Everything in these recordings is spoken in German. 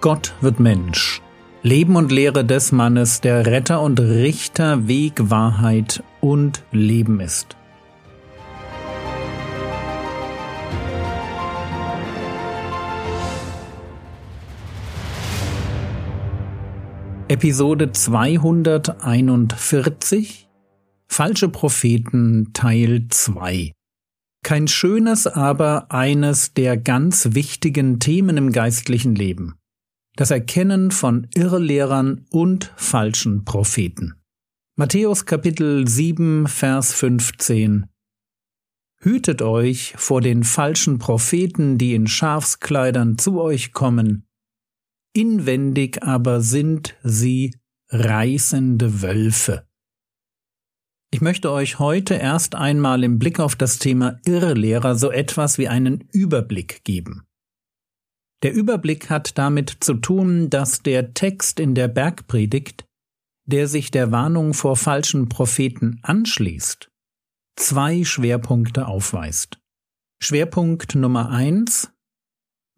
Gott wird Mensch. Leben und Lehre des Mannes, der Retter und Richter, Weg, Wahrheit und Leben ist. Episode 241 Falsche Propheten Teil 2 Kein schönes, aber eines der ganz wichtigen Themen im geistlichen Leben. Das Erkennen von Irrlehrern und falschen Propheten. Matthäus Kapitel 7 Vers 15 Hütet euch vor den falschen Propheten, die in Schafskleidern zu euch kommen, inwendig aber sind sie reißende Wölfe. Ich möchte euch heute erst einmal im Blick auf das Thema Irrlehrer so etwas wie einen Überblick geben. Der Überblick hat damit zu tun, dass der Text in der Bergpredigt, der sich der Warnung vor falschen Propheten anschließt, zwei Schwerpunkte aufweist. Schwerpunkt Nummer eins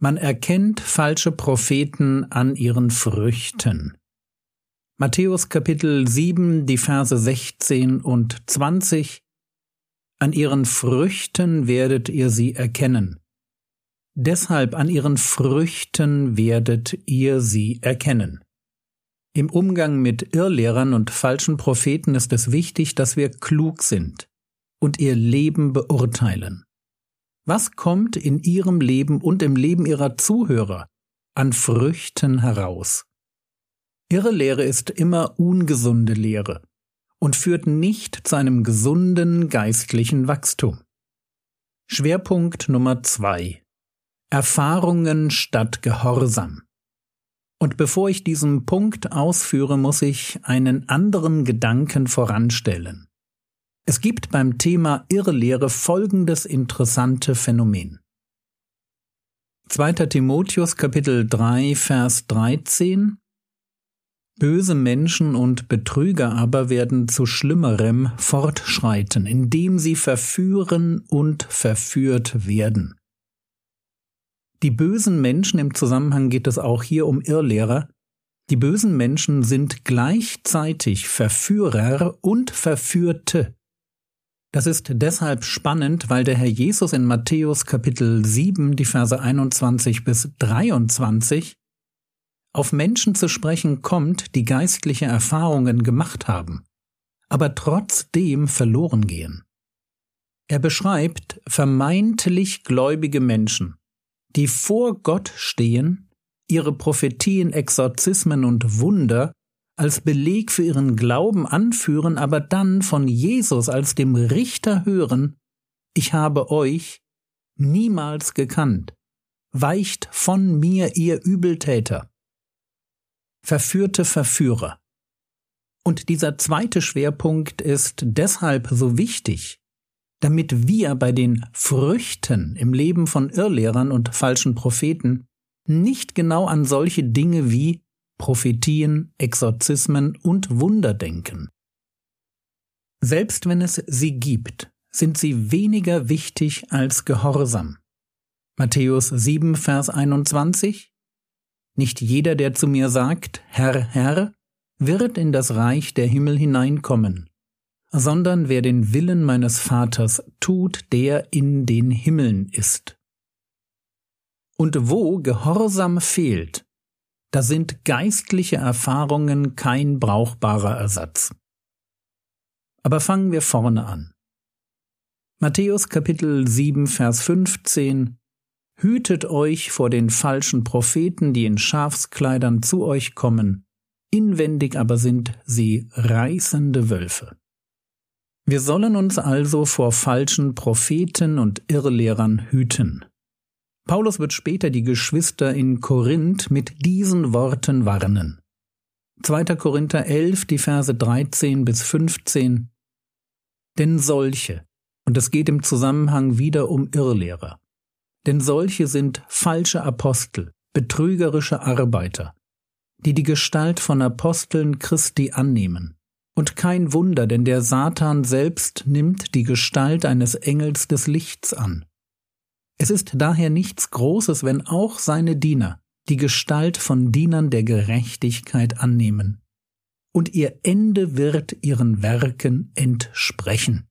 man erkennt falsche Propheten an ihren Früchten. Matthäus Kapitel 7, die Verse 16 und 20 An ihren Früchten werdet ihr sie erkennen. Deshalb an ihren Früchten werdet ihr sie erkennen. Im Umgang mit Irrlehrern und falschen Propheten ist es wichtig, dass wir klug sind und ihr Leben beurteilen. Was kommt in Ihrem Leben und im Leben Ihrer Zuhörer an Früchten heraus? Ihre Lehre ist immer ungesunde Lehre und führt nicht zu einem gesunden geistlichen Wachstum. Schwerpunkt Nummer zwei Erfahrungen statt Gehorsam. Und bevor ich diesen Punkt ausführe, muss ich einen anderen Gedanken voranstellen. Es gibt beim Thema Irrlehre folgendes interessante Phänomen. 2. Timotheus Kapitel 3 Vers 13 Böse Menschen und Betrüger aber werden zu Schlimmerem fortschreiten, indem sie verführen und verführt werden. Die bösen Menschen im Zusammenhang geht es auch hier um Irrlehrer. Die bösen Menschen sind gleichzeitig Verführer und Verführte. Das ist deshalb spannend, weil der Herr Jesus in Matthäus Kapitel 7, die Verse 21 bis 23, auf Menschen zu sprechen kommt, die geistliche Erfahrungen gemacht haben, aber trotzdem verloren gehen. Er beschreibt vermeintlich gläubige Menschen, die vor Gott stehen, ihre Prophetien, Exorzismen und Wunder als Beleg für ihren Glauben anführen, aber dann von Jesus als dem Richter hören, ich habe euch niemals gekannt. Weicht von mir, ihr Übeltäter. Verführte Verführer. Und dieser zweite Schwerpunkt ist deshalb so wichtig, damit wir bei den Früchten im Leben von Irrlehrern und falschen Propheten nicht genau an solche Dinge wie Prophetien, Exorzismen und Wunder denken. Selbst wenn es sie gibt, sind sie weniger wichtig als Gehorsam. Matthäus 7, Vers 21 Nicht jeder, der zu mir sagt, Herr, Herr, wird in das Reich der Himmel hineinkommen, sondern wer den Willen meines Vaters tut, der in den Himmeln ist. Und wo Gehorsam fehlt, da sind geistliche Erfahrungen kein brauchbarer Ersatz. Aber fangen wir vorne an. Matthäus Kapitel 7, Vers 15 Hütet euch vor den falschen Propheten, die in Schafskleidern zu euch kommen, inwendig aber sind sie reißende Wölfe. Wir sollen uns also vor falschen Propheten und Irrlehrern hüten. Paulus wird später die Geschwister in Korinth mit diesen Worten warnen. 2. Korinther 11, die Verse 13 bis 15. Denn solche, und es geht im Zusammenhang wieder um Irrlehrer, denn solche sind falsche Apostel, betrügerische Arbeiter, die die Gestalt von Aposteln Christi annehmen. Und kein Wunder, denn der Satan selbst nimmt die Gestalt eines Engels des Lichts an. Es ist daher nichts Großes, wenn auch seine Diener, die Gestalt von Dienern der Gerechtigkeit annehmen, und ihr Ende wird ihren Werken entsprechen.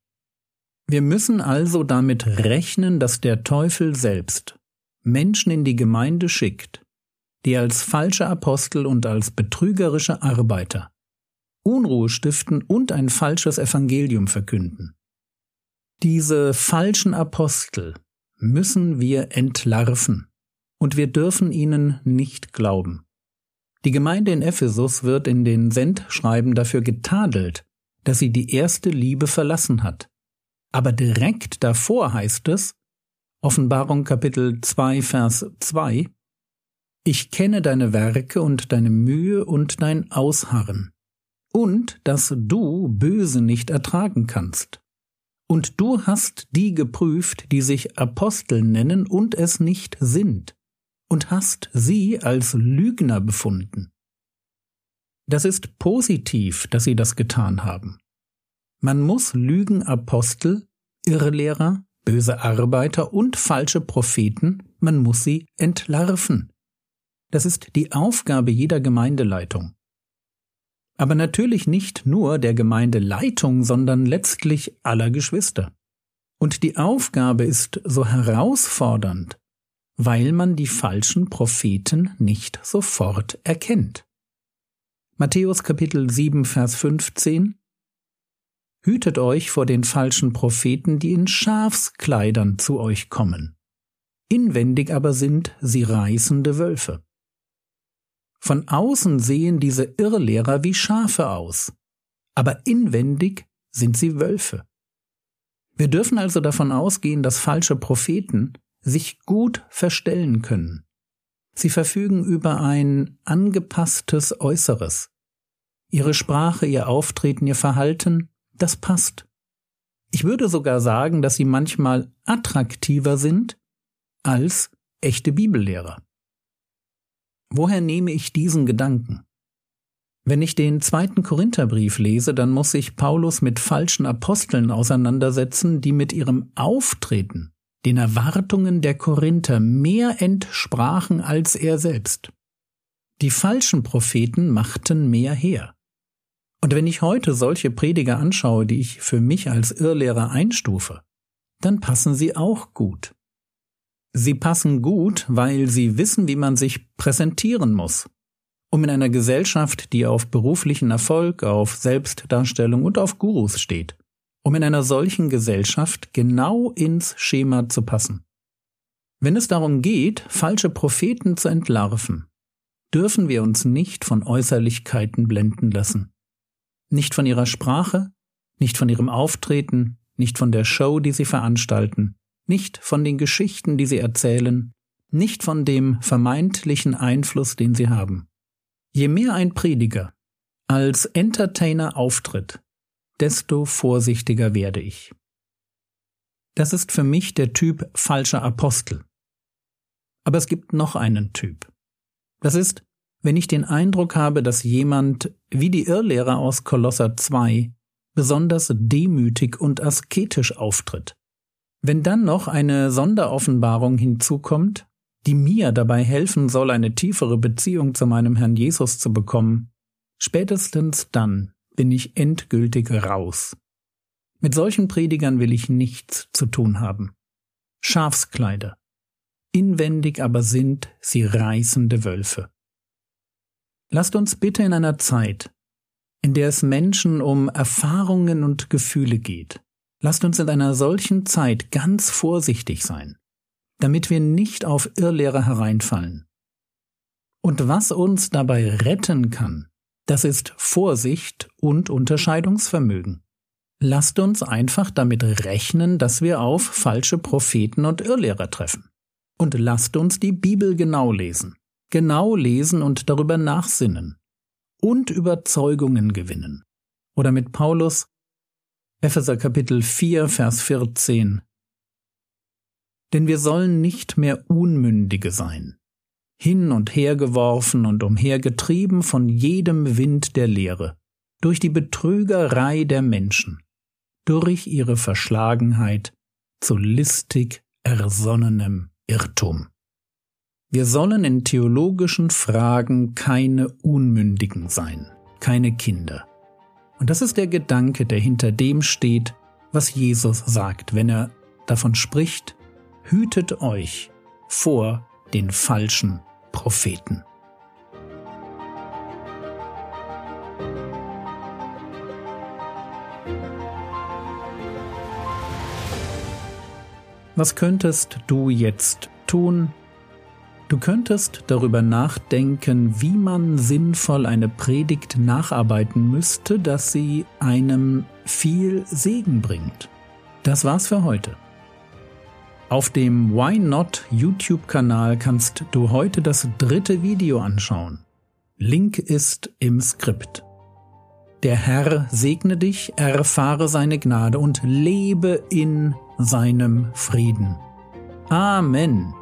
Wir müssen also damit rechnen, dass der Teufel selbst Menschen in die Gemeinde schickt, die als falsche Apostel und als betrügerische Arbeiter Unruhe stiften und ein falsches Evangelium verkünden. Diese falschen Apostel müssen wir entlarven, und wir dürfen ihnen nicht glauben. Die Gemeinde in Ephesus wird in den Sendschreiben dafür getadelt, dass sie die erste Liebe verlassen hat. Aber direkt davor heißt es, Offenbarung Kapitel 2, Vers 2, Ich kenne deine Werke und deine Mühe und dein Ausharren, und dass du Böse nicht ertragen kannst. Und du hast die geprüft, die sich Apostel nennen und es nicht sind, und hast sie als Lügner befunden. Das ist positiv, dass sie das getan haben. Man muss Lügenapostel, Irrlehrer, böse Arbeiter und falsche Propheten, man muss sie entlarven. Das ist die Aufgabe jeder Gemeindeleitung aber natürlich nicht nur der Gemeindeleitung, sondern letztlich aller Geschwister. Und die Aufgabe ist so herausfordernd, weil man die falschen Propheten nicht sofort erkennt. Matthäus Kapitel 7 Vers 15 Hütet euch vor den falschen Propheten, die in Schafskleidern zu euch kommen. Inwendig aber sind sie reißende Wölfe. Von außen sehen diese Irrlehrer wie Schafe aus, aber inwendig sind sie Wölfe. Wir dürfen also davon ausgehen, dass falsche Propheten sich gut verstellen können. Sie verfügen über ein angepasstes Äußeres. Ihre Sprache, ihr Auftreten, ihr Verhalten, das passt. Ich würde sogar sagen, dass sie manchmal attraktiver sind als echte Bibellehrer. Woher nehme ich diesen Gedanken? Wenn ich den zweiten Korintherbrief lese, dann muss sich Paulus mit falschen Aposteln auseinandersetzen, die mit ihrem Auftreten den Erwartungen der Korinther mehr entsprachen als er selbst. Die falschen Propheten machten mehr her. Und wenn ich heute solche Prediger anschaue, die ich für mich als Irrlehrer einstufe, dann passen sie auch gut. Sie passen gut, weil sie wissen, wie man sich präsentieren muss, um in einer Gesellschaft, die auf beruflichen Erfolg, auf Selbstdarstellung und auf Gurus steht, um in einer solchen Gesellschaft genau ins Schema zu passen. Wenn es darum geht, falsche Propheten zu entlarven, dürfen wir uns nicht von Äußerlichkeiten blenden lassen. Nicht von ihrer Sprache, nicht von ihrem Auftreten, nicht von der Show, die sie veranstalten, nicht von den Geschichten, die sie erzählen, nicht von dem vermeintlichen Einfluss, den sie haben. Je mehr ein Prediger als Entertainer auftritt, desto vorsichtiger werde ich. Das ist für mich der Typ falscher Apostel. Aber es gibt noch einen Typ. Das ist, wenn ich den Eindruck habe, dass jemand, wie die Irrlehrer aus Kolosser 2, besonders demütig und asketisch auftritt. Wenn dann noch eine Sonderoffenbarung hinzukommt, die mir dabei helfen soll, eine tiefere Beziehung zu meinem Herrn Jesus zu bekommen, spätestens dann bin ich endgültig raus. Mit solchen Predigern will ich nichts zu tun haben. Schafskleider. Inwendig aber sind sie reißende Wölfe. Lasst uns bitte in einer Zeit, in der es Menschen um Erfahrungen und Gefühle geht, Lasst uns in einer solchen Zeit ganz vorsichtig sein, damit wir nicht auf Irrlehrer hereinfallen. Und was uns dabei retten kann, das ist Vorsicht und Unterscheidungsvermögen. Lasst uns einfach damit rechnen, dass wir auf falsche Propheten und Irrlehrer treffen. Und lasst uns die Bibel genau lesen, genau lesen und darüber nachsinnen und Überzeugungen gewinnen. Oder mit Paulus, Epheser Kapitel 4, Vers 14. Denn wir sollen nicht mehr Unmündige sein, hin und her geworfen und umhergetrieben von jedem Wind der Lehre, durch die Betrügerei der Menschen, durch ihre Verschlagenheit zu listig ersonnenem Irrtum. Wir sollen in theologischen Fragen keine Unmündigen sein, keine Kinder. Und das ist der Gedanke, der hinter dem steht, was Jesus sagt, wenn er davon spricht, hütet euch vor den falschen Propheten. Was könntest du jetzt tun? Du könntest darüber nachdenken, wie man sinnvoll eine Predigt nacharbeiten müsste, dass sie einem viel Segen bringt. Das war's für heute. Auf dem Why Not YouTube-Kanal kannst du heute das dritte Video anschauen. Link ist im Skript. Der Herr segne dich, erfahre seine Gnade und lebe in seinem Frieden. Amen.